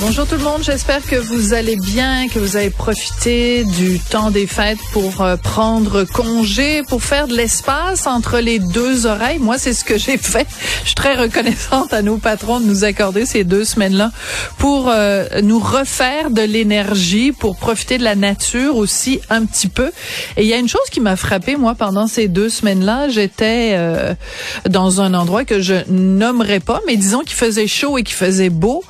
Bonjour tout le monde, j'espère que vous allez bien, que vous avez profité du temps des fêtes pour euh, prendre congé, pour faire de l'espace entre les deux oreilles. Moi, c'est ce que j'ai fait. Je suis très reconnaissante à nos patrons de nous accorder ces deux semaines-là pour euh, nous refaire de l'énergie, pour profiter de la nature aussi un petit peu. Et il y a une chose qui m'a frappée, moi, pendant ces deux semaines-là. J'étais euh, dans un endroit que je nommerai pas, mais disons qu'il faisait chaud et qu'il faisait beau.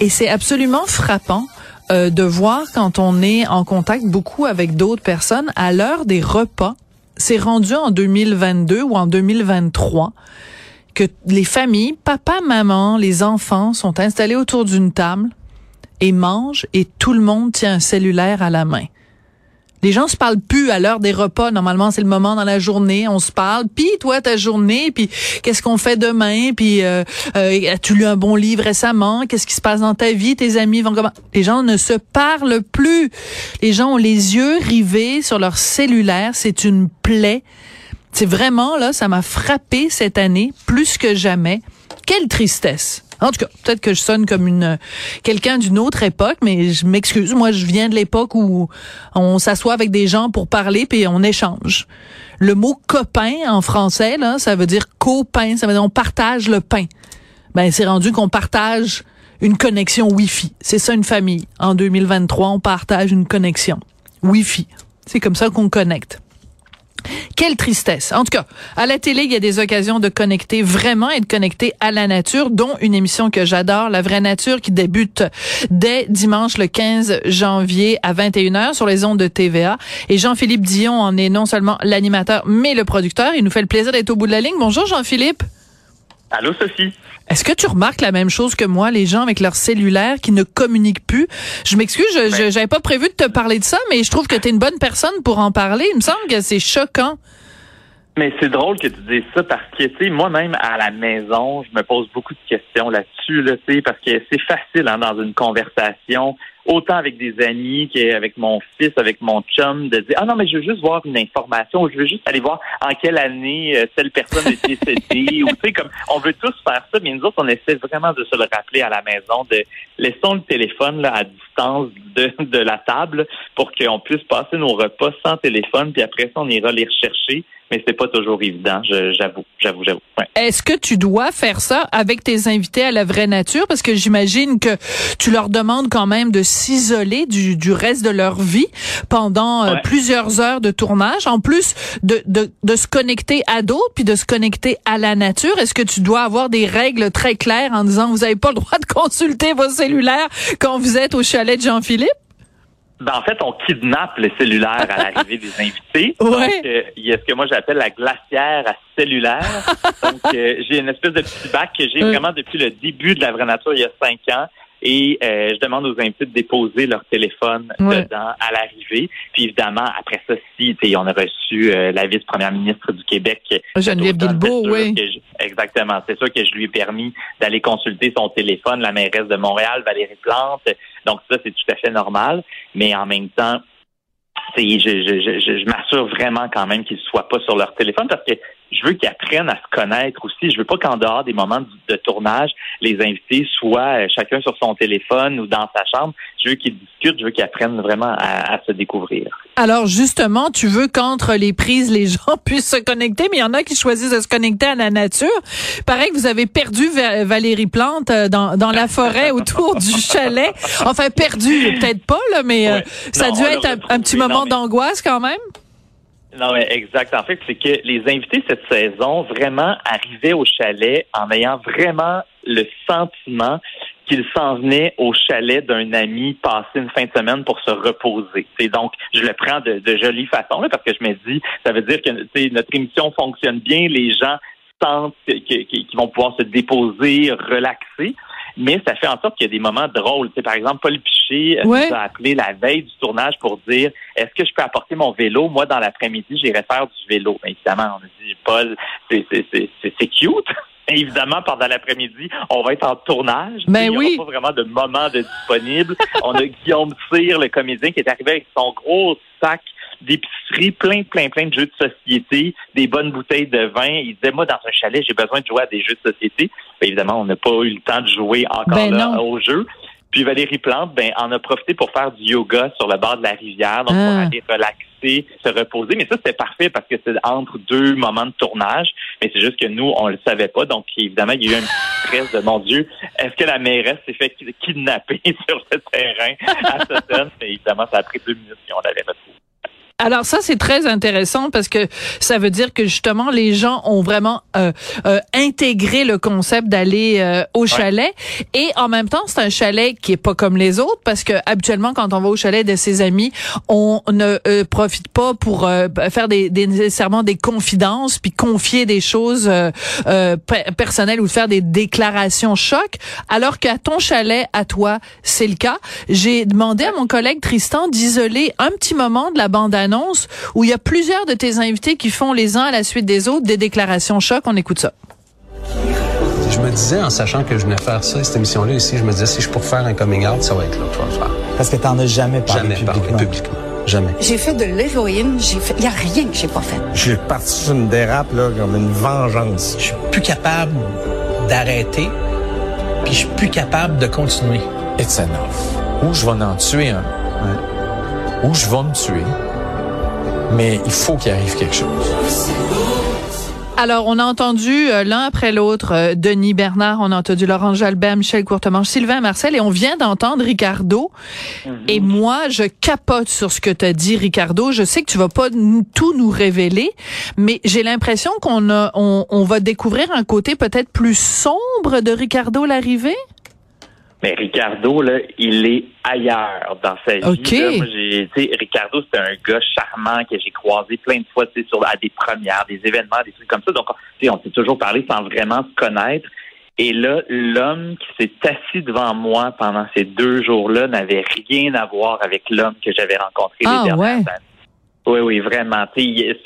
Et c'est absolument frappant euh, de voir quand on est en contact beaucoup avec d'autres personnes à l'heure des repas. C'est rendu en 2022 ou en 2023 que les familles, papa, maman, les enfants sont installés autour d'une table et mangent et tout le monde tient un cellulaire à la main. Les gens se parlent plus à l'heure des repas. Normalement, c'est le moment dans la journée, on se parle. Puis toi, ta journée, puis qu'est-ce qu'on fait demain, puis euh, euh, as-tu lu un bon livre récemment? Qu'est-ce qui se passe dans ta vie? Tes amis vont comment? Les gens ne se parlent plus. Les gens ont les yeux rivés sur leur cellulaire. C'est une plaie. C'est vraiment là, ça m'a frappé cette année plus que jamais. Quelle tristesse. En tout cas, peut-être que je sonne comme une quelqu'un d'une autre époque, mais je m'excuse. Moi, je viens de l'époque où on s'assoit avec des gens pour parler puis on échange. Le mot copain en français, là, ça veut dire copain. Ça veut dire on partage le pain. Ben, c'est rendu qu'on partage une connexion Wi-Fi. C'est ça une famille. En 2023, on partage une connexion Wi-Fi. C'est comme ça qu'on connecte. Quelle tristesse. En tout cas, à la télé, il y a des occasions de connecter vraiment et de connecter à la nature, dont une émission que j'adore, La vraie nature, qui débute dès dimanche le 15 janvier à 21h sur les ondes de TVA. Et Jean-Philippe Dion en est non seulement l'animateur, mais le producteur. Il nous fait le plaisir d'être au bout de la ligne. Bonjour Jean-Philippe. Allô, Sophie? Est-ce que tu remarques la même chose que moi, les gens avec leur cellulaire qui ne communiquent plus? Je m'excuse, je j'avais pas prévu de te parler de ça, mais je trouve que tu es une bonne personne pour en parler. Il me semble que c'est choquant. Mais c'est drôle que tu dises ça parce que, tu sais, moi-même, à la maison, je me pose beaucoup de questions là-dessus, là, tu sais, parce que c'est facile, hein, dans une conversation, autant avec des amis qu'avec mon fils, avec mon chum, de dire, ah non, mais je veux juste voir une information, je veux juste aller voir en quelle année euh, telle personne est décédée, ou tu sais, comme, on veut tous faire ça, mais nous autres, on essaie vraiment de se le rappeler à la maison, de laissons le téléphone, là, à distance de, de la table pour qu'on puisse passer nos repas sans téléphone, puis après ça, on ira les rechercher mais c'est pas toujours évident, j'avoue, j'avoue, j'avoue. Ouais. Est-ce que tu dois faire ça avec tes invités à la vraie nature? Parce que j'imagine que tu leur demandes quand même de s'isoler du, du reste de leur vie pendant euh, plusieurs heures de tournage, en plus de, de, de se connecter à d'autres, puis de se connecter à la nature. Est-ce que tu dois avoir des règles très claires en disant vous n'avez pas le droit de consulter vos cellulaires quand vous êtes au chalet de Jean-Philippe? Ben, en fait, on kidnappe le cellulaire à l'arrivée des invités. Ouais. Donc, euh, il y a ce que moi j'appelle la glacière à cellulaire. Donc, euh, j'ai une espèce de petit bac que j'ai vraiment depuis le début de la vraie nature, il y a cinq ans. Et euh, je demande aux invités de déposer leur téléphone Ouais. dedans à l'arrivée. Puis évidemment, après ça, si on a reçu euh, la vice-première ministre du Québec, Geneviève d'automne, Guilbeault, c'est sûr oui. je- exactement. C'est sûr que je lui ai permis d'aller consulter son téléphone, la mairesse de Montréal, Valérie Plante. Donc ça, c'est tout à fait normal. Mais en même temps, je, je, je, je m'assure vraiment quand même qu'ils ne soient pas sur leur téléphone parce que je veux qu'ils apprennent à se connaître aussi. Je veux pas qu'en dehors des moments de, tournage, les invités soient euh, chacun sur son téléphone ou dans sa chambre. Je veux qu'ils discutent, je veux qu'ils apprennent vraiment à, se découvrir. Alors justement, tu veux qu'entre les prises, les gens puissent se connecter, mais il y en a qui choisissent de se connecter à la nature. Pareil que vous avez perdu Valérie Plante euh, dans, dans la forêt autour du chalet. Enfin, perdu, peut-être pas, là, mais euh, ça a dû être un, petit moment d'angoisse quand même. Non, mais exact. En fait, c'est que les invités cette saison vraiment arrivaient au chalet en ayant vraiment le sentiment qu'ils s'en venaient au chalet d'un ami passer une fin de semaine pour se reposer. Donc, je le prends de, de jolie façon là, parce que je me dis, ça veut dire que notre émission fonctionne bien, les gens sentent qu'ils vont pouvoir se déposer, relaxer mais ça fait en sorte qu'il y a des moments drôles. C'est par exemple, Paul Piché euh, nous a appelé la veille du tournage pour dire est-ce que je peux apporter mon vélo? Moi, dans l'après-midi, j'irai faire du vélo. Mais évidemment, on a dit Paul, c'est cute. évidemment, pendant l'après-midi, on va être en tournage. Mais ben oui. Il n'y aura pas vraiment de moment de disponible. on a Guillaume Cyr, le comédien, qui est arrivé avec son gros sac d'épicerie, plein, plein, plein de jeux de société, des bonnes bouteilles de vin. Il disait, moi, dans un chalet, j'ai besoin de jouer à des jeux de société. Ben, évidemment, on n'a pas eu le temps de jouer encore ben là, au jeu. Puis Valérie Plante, ben, en a profité pour faire du yoga sur le bord de la rivière, donc pour ah. aller relaxer, se reposer. Mais ça, c'était parfait parce que c'est entre deux moments de tournage. Mais c'est juste que nous, on le savait pas. Donc, évidemment, il y a eu un petit stress de mon Dieu, est-ce que la mairesse s'est fait kidnapper sur ce terrain à Sutton? évidemment, ça a pris deux minutes et on l'avait retrouvé. Alors ça c'est très intéressant parce que ça veut dire que justement les gens ont vraiment euh, euh, intégré le concept d'aller euh, au chalet. Et en même temps c'est un chalet qui est pas comme les autres parce que habituellement quand on va au chalet de ses amis on ne euh, profite pas pour faire des, des, nécessairement des confidences puis confier des choses personnelles ou faire des déclarations choc alors qu'à ton chalet à toi c'est le cas. J'ai demandé à mon collègue Tristan d'isoler un petit moment de la bande annonce où il y a plusieurs de tes invités qui font les uns à la suite des autres des déclarations choc. On écoute ça. Je me disais, en sachant que je venais faire ça, cette émission-là ici, je me disais, si je pour faire un coming out, ça va être là que je vais le faire. Parce que t'en as jamais parlé jamais publiquement. publiquement. Jamais. J'ai fait de l'héroïne, j'ai fait, y a rien que j'ai pas fait. Je suis parti sur une dérape, là, comme une vengeance. Je suis plus capable d'arrêter, puis je suis plus capable de continuer. It's enough. Ou je vais en tuer un. Ou je vais me tuer mais il faut qu'il arrive quelque chose. Alors, on a entendu euh, l'un après l'autre euh, Denis Bernard, on a entendu Laurent Jalbert, Michel Courtemanche, Sylvain Marcel, et on vient d'entendre Ricardo. Mhm. Et moi, je capote sur ce que tu as dit, Ricardo. Je sais que tu vas pas tout nous révéler, mais j'ai l'impression qu'on on va découvrir un côté peut-être plus sombre de Ricardo l'arrivée. Mais Ricardo, là, il est ailleurs dans sa vie. Moi, j'ai, Ricardo, c'est un gars charmant que j'ai croisé plein de fois sur, à des premières, des événements, des trucs comme ça. Donc, on s'est toujours parlé sans vraiment se connaître. Et là, l'homme qui s'est assis devant moi pendant ces deux jours-là n'avait rien à voir avec l'homme que j'avais rencontré les ah, dernières années. Oui, oui, vraiment.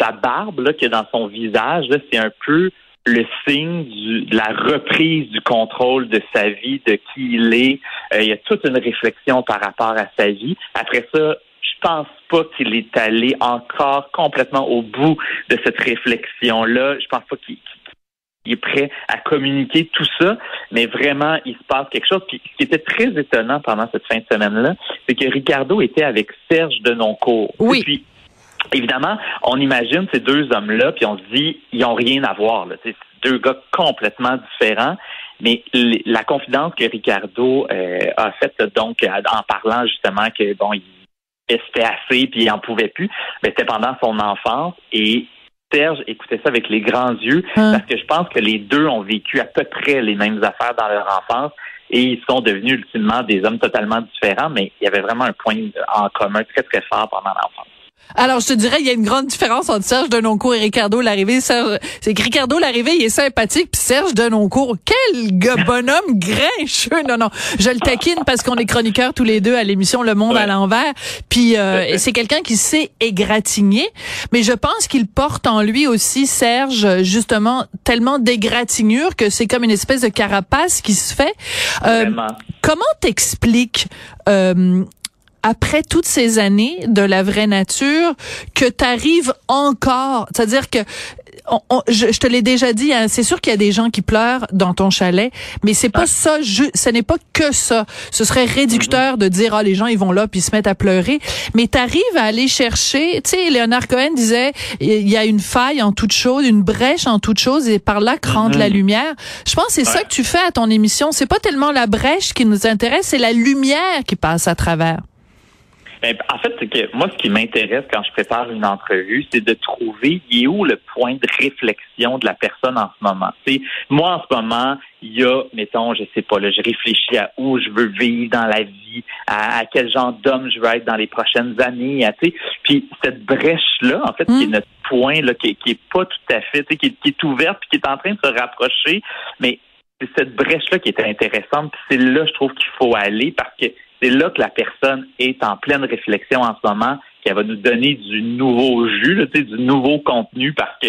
sa barbe là, qu'il a dans son visage, c'est un peu le signe de la reprise du contrôle de sa vie, de qui il est. Euh, il y a toute une réflexion par rapport à sa vie. Après ça, je pense pas qu'il est allé encore complètement au bout de cette réflexion-là. Je pense pas qu'il est prêt à communiquer tout ça, mais vraiment, il se passe quelque chose. Puis, ce qui était très étonnant pendant cette fin de semaine-là, c'est que Ricardo était avec Serge Denoncourt. Oui. puis, Évidemment, on imagine ces deux hommes-là, puis on se dit, ils n'ont rien à voir. Là. C'est deux gars complètement différents. Mais la confidence que Ricardo euh, a faite, donc, en parlant justement que bon, il c'était assez puis il en pouvait plus, mais c'était pendant son enfance et Serge écoutait ça avec les grands yeux hein? parce que je pense que les deux ont vécu à peu près les mêmes affaires dans leur enfance et ils sont devenus ultimement des hommes totalement différents, mais il y avait vraiment un point en commun très très fort pendant l'enfance. Alors, je te dirais, il y a une grande différence entre Serge Denoncourt et Ricardo Larrivée. C'est que Ricardo Larrivée, il est sympathique, puis Serge Denoncourt, quel gars bonhomme grincheux. Non, non, je le taquine parce qu'on est chroniqueurs tous les deux à l'émission Le Monde à l'envers. Puis euh, c'est quelqu'un qui sait égratigner, mais je pense qu'il porte en lui aussi, Serge, justement, tellement d'égratignure que c'est comme une espèce de carapace qui se fait. Euh, comment t'expliques euh, après toutes ces années de la vraie nature que tu arrives encore, c'est-à-dire que on- on- je, je te l'ai déjà dit, hein, c'est sûr qu'il y a des gens qui pleurent dans ton chalet, mais c'est pas ça, ju- ce n'est pas que ça. Ce serait réducteur de dire, ah, les gens, ils vont là, puis ils se mettent à pleurer. Mais t'arrives à aller chercher, tu sais, Léonard Cohen disait, il y a une faille en toute chose, une brèche en toute chose, et par là que rentre la lumière. Je pense que c'est ça que tu fais à ton émission. C'est pas tellement la brèche qui nous intéresse, c'est la lumière qui passe à travers. Ben, en fait, c'est que moi, ce qui m'intéresse quand je prépare une entrevue, c'est de trouver il est où le point de réflexion de la personne en ce moment? Tu sais, moi, en ce moment, il y a, mettons, je sais pas, là, je réfléchis à où je veux vivre dans la vie, à, à quel genre d'homme je veux être dans les prochaines années, à, tu sais. Puis cette brèche-là, en fait, qui est notre point, là, qui, est- qui est pas tout à fait, tu sais, qui, est- qui est ouverte, puis qui est en train de se rapprocher, mais c'est cette brèche-là qui est intéressante, puis c'est là, je trouve qu'il faut aller, parce que c'est là que la personne est en pleine réflexion en ce moment, qu'elle va nous donner du nouveau jus, là, du nouveau contenu, parce que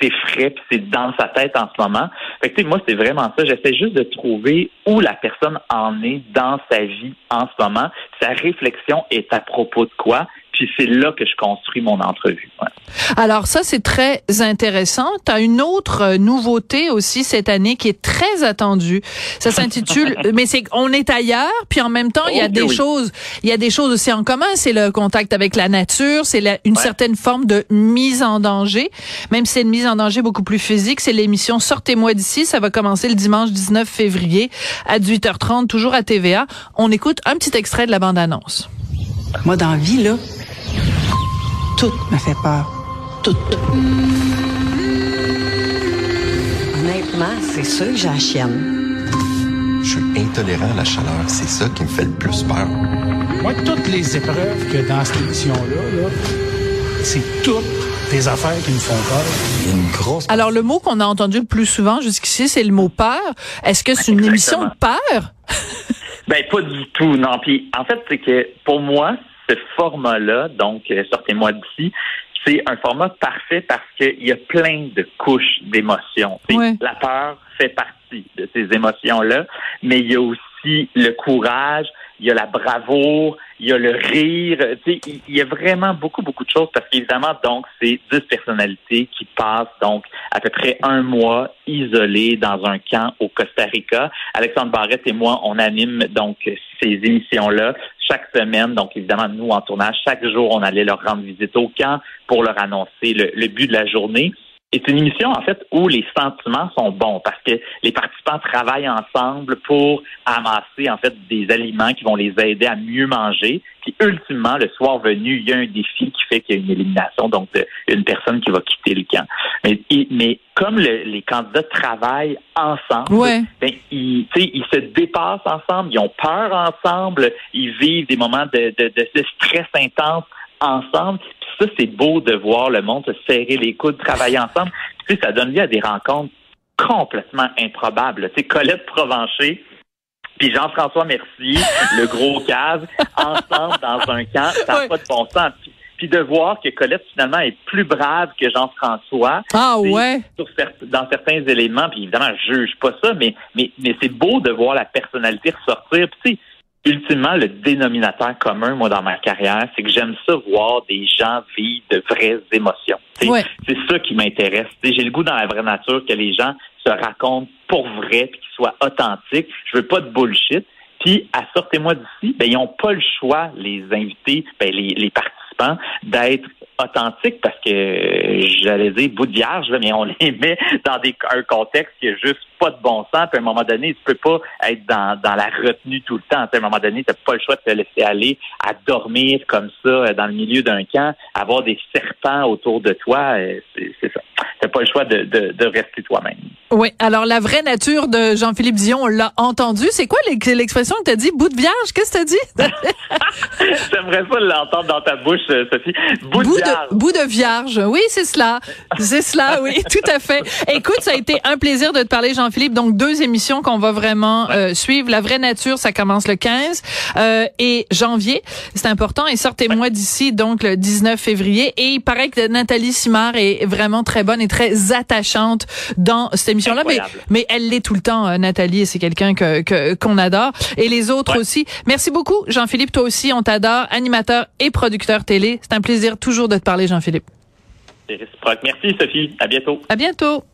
c'est frais, puis c'est dans sa tête en ce moment. Fait que, moi, c'est vraiment ça. J'essaie juste de trouver où la personne en est dans sa vie en ce moment. Sa réflexion est à propos de quoi, puis c'est là que je construis mon entrevue. Ouais. Alors ça, c'est très intéressant. Tu as une autre euh, nouveauté aussi cette année qui est très attendue. Ça s'intitule, mais c'est on est ailleurs, puis en même temps, il y a Oh, des oui. choses, il y a des choses aussi en commun. C'est le contact avec la nature, c'est une certaine forme de mise en danger, même si c'est une mise en danger beaucoup plus physique. C'est l'émission Sortez-moi d'ici. Ça va commencer le dimanche 19 février à 18h30, toujours à TVA. On écoute un petit extrait de la bande-annonce. Moi, dans la vie, là, tout me fait peur. Tout. Honnêtement, c'est sûr que j'ai la chienne. Je suis intolérant à la chaleur. C'est ça qui me fait le plus peur. Moi, toutes les épreuves que dans cette émission-là, là, c'est toutes des affaires qui me font peur. Il y a une grosse... Alors, le mot qu'on a entendu le plus souvent jusqu'ici, c'est le mot peur. Est-ce que c'est une émission de peur? Ben pas du tout, non. Puis en fait, c'est que pour moi, ce format-là, donc euh, sortez-moi d'ici, c'est un format parfait parce qu'il y a plein de couches d'émotions. Tu sais, La peur fait partie de ces émotions-là, mais il y a aussi le courage, il y a la bravoure, il y a le rire. Il y a vraiment beaucoup, beaucoup de choses parce qu'évidemment, donc, c'est 10 personnalités qui passent donc à peu près un mois isolées dans un camp au Costa Rica. Alexandre Barrette et moi, on anime donc ces émissions-là chaque semaine. Donc, évidemment, nous, en tournage, chaque jour, on allait leur rendre visite au camp pour leur annoncer le, le but de la journée. Et c'est une émission, en fait, où les sentiments sont bons parce que les participants travaillent ensemble pour amasser, en fait, des aliments qui vont les aider à mieux manger. Puis, ultimement, le soir venu, il y a un défi qui fait qu'il y a une élimination, donc de- une personne qui va quitter le camp. Mais, et- mais comme le- les candidats travaillent ensemble, Ouais. ben, ils, ils se dépassent ensemble, ils ont peur ensemble, ils vivent des moments de, de- de stress intense ensemble. Ça, c'est beau de voir le monde se serrer les coudes, travailler ensemble. Puis, ça donne lieu à des rencontres complètement improbables. Tu sais, Colette Provencher, puis Jean-François Mercier, le gros cave, ensemble dans un camp, ça n'a pas de bon sens. Puis, puis de voir que Colette, finalement, est plus brave que Jean-François. Ah ouais? sur dans certains éléments, puis évidemment, je juge pas ça, mais, mais, mais c'est beau de voir la personnalité ressortir. Puis, tu sais, ultimement, le dénominateur commun, moi, dans ma carrière, c'est que j'aime ça voir des gens vivre de vraies émotions. Ouais. C'est ça qui m'intéresse. J'ai le goût dans la vraie nature que les gens se racontent pour vrai, puis qu'ils soient authentiques. Je veux pas de bullshit. Puis, à sortez-moi d'ici, ben, ils n'ont pas le choix, les invités, ben, les, les participants, d'être authentiques parce que j'allais dire bout de vierge, mais on les met dans des, un contexte qui a juste pas de bon sens. Puis à un moment donné, tu peux pas être dans, dans la retenue tout le temps. À un moment donné, tu n'as pas le choix de te laisser aller à dormir comme ça euh, dans le milieu d'un camp, avoir des serpents autour de toi. euh, c'est ça. Tu pas le choix de, de, de rester toi-même. Oui. Alors, la vraie nature de Jean-Philippe Dion, on l'a entendu. C'est quoi l'ex- l'expression que t'as dit? Bout de vierge? Qu'est-ce que t'as dit? J'aimerais ça l'entendre dans ta bouche, euh, Sophie. Bout, bout de vierge. de, bout de vierge. Oui, c'est cela. C'est cela, oui, tout à fait. Écoute, ça a été un plaisir de te parler, Jean-Philippe. Donc, deux émissions qu'on va vraiment euh, suivre. La vraie nature, ça commence le 15 euh, et janvier. C'est important. Et sortez-moi d'ici, donc, le 19 février. Et il paraît que Nathalie Simard est vraiment très bonne et très attachante dans cette émission-là. Mais, mais elle l'est tout le temps, euh, Nathalie. et C'est quelqu'un que que- qu'on adore. Et les autres aussi. Merci beaucoup, Jean-Philippe. Toi aussi, on t'adore. Animateur et producteur télé. C'est un plaisir toujours de te parler, Jean-Philippe. c'est réciproque. Merci, Sophie. À bientôt. À bientôt.